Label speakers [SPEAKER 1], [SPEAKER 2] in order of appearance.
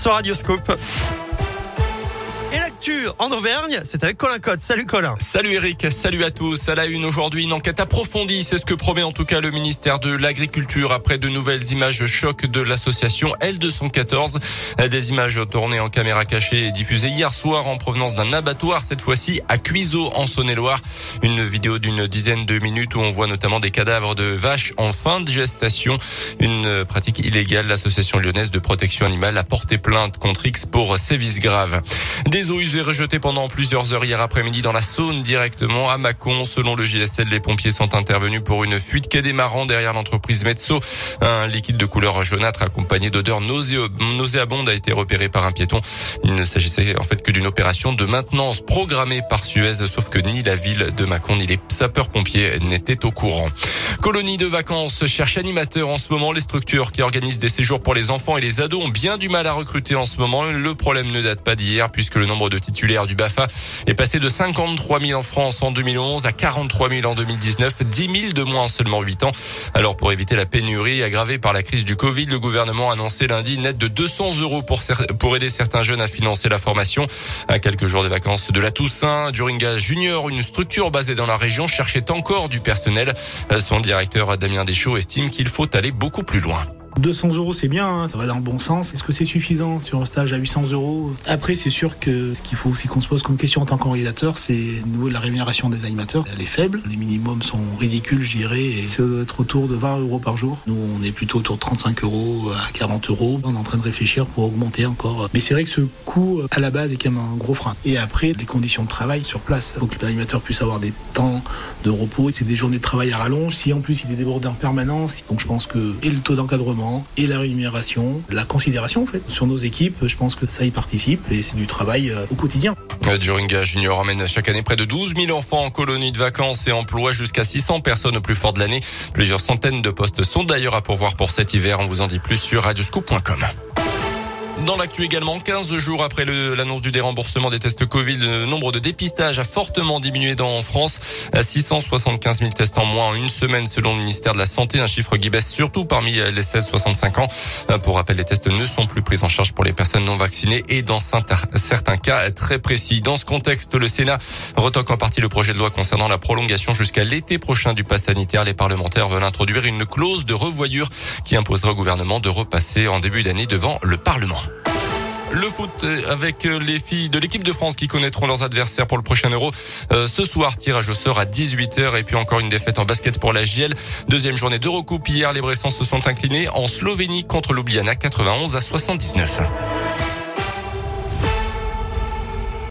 [SPEAKER 1] sur Radioscope. En Auvergne, c'est avec Colin Cotte. Salut Colin.
[SPEAKER 2] Salut Eric, salut à tous. À la une aujourd'hui, une enquête approfondie, c'est ce que promet en tout cas le ministère de l'Agriculture après de nouvelles images choc de l'association L214. Des images tournées en caméra cachée et diffusées hier soir en provenance d'un abattoir, cette fois-ci à Cuiseau en Saône-et-Loire. Une vidéo d'une dizaine de minutes où on voit notamment des cadavres de vaches en fin de gestation. Une pratique illégale. L'association lyonnaise de protection animale a porté plainte contre X pour sévices graves. Des usées rejetées pendant plusieurs heures hier après-midi dans la Saône directement à Mâcon. Selon le GSL, les pompiers sont intervenus pour une fuite quai démarrant derrière l'entreprise Metso. Un liquide de couleur jaunâtre accompagné d'odeurs nauséabondes a été repéré par un piéton. Il ne s'agissait en fait que d'une opération de maintenance programmée par Suez, sauf que ni la ville de Mâcon ni les sapeurs-pompiers n'étaient au courant. Colonie de vacances cherche animateur en ce moment. Les structures qui organisent des séjours pour les enfants et les ados ont bien du mal à recruter en ce moment. Le problème ne date pas d'hier puisque le nombre de titulaires du BAFA est passé de 53 000 en France en 2011 à 43 000 en 2019, 10 000 de moins en seulement 8 ans. Alors pour éviter la pénurie aggravée par la crise du Covid, le gouvernement a annoncé lundi une aide de 200 euros pour, pour aider certains jeunes à financer la formation. À quelques jours des vacances de la Toussaint, Juringa Junior, une structure basée dans la région, cherchait encore du personnel. Son directeur Damien Deschaux estime qu'il faut aller beaucoup plus loin.
[SPEAKER 3] 200 euros, c'est bien, hein, ça va dans le bon sens. Est-ce que c'est suffisant sur un stage à 800 euros? Après, c'est sûr que ce qu'il faut aussi qu'on se pose comme question en tant qu'organisateur, c'est de la rémunération des animateurs. Elle est faible, les minimums sont ridicules, je dirais, et ça doit être autour de 20 euros par jour. Nous, on est plutôt autour de 35 euros à 40 euros. On est en train de réfléchir pour augmenter encore. Mais c'est vrai que ce coût, à la base, est quand même un gros frein. Et après, les conditions de travail sur place. Il faut que l'animateur puisse avoir des temps de repos. C'est des journées de travail à rallonge. Si en plus il est débordé en permanence, donc je pense que et le taux d'encadrement et la rémunération, la considération en fait sur nos équipes. Je pense que ça y participe et c'est du travail euh, au quotidien.
[SPEAKER 2] Juringa Junior emmène chaque année près de 12 000 enfants en colonie de vacances et emploie jusqu'à 600 personnes au plus fort de l'année. Plusieurs centaines de postes sont d'ailleurs à pourvoir pour cet hiver. On vous en dit plus sur radioscoop.com. Dans l'actu également, 15 jours après l'annonce du déremboursement des tests Covid, le nombre de dépistages a fortement diminué dans France. À 675 000 tests en moins en une semaine selon le ministère de la Santé, un chiffre qui baisse surtout parmi les 16-65 ans. Pour rappel, les tests ne sont plus pris en charge pour les personnes non vaccinées et dans certains cas très précis. Dans ce contexte, le Sénat retoque en partie le projet de loi concernant la prolongation jusqu'à l'été prochain du pass sanitaire. Les parlementaires veulent introduire une clause de revoyure qui imposera au gouvernement de repasser en début d'année devant le Parlement. Le foot avec les filles de l'équipe de France qui connaîtront leurs adversaires pour le prochain Euro. Euh, ce soir, tirage au sort à 18h et puis encore une défaite en basket pour la JL. Deuxième journée d'Eurocoupe. Hier, les Bressans se sont inclinés en Slovénie contre l'Oubliana 91 à 79.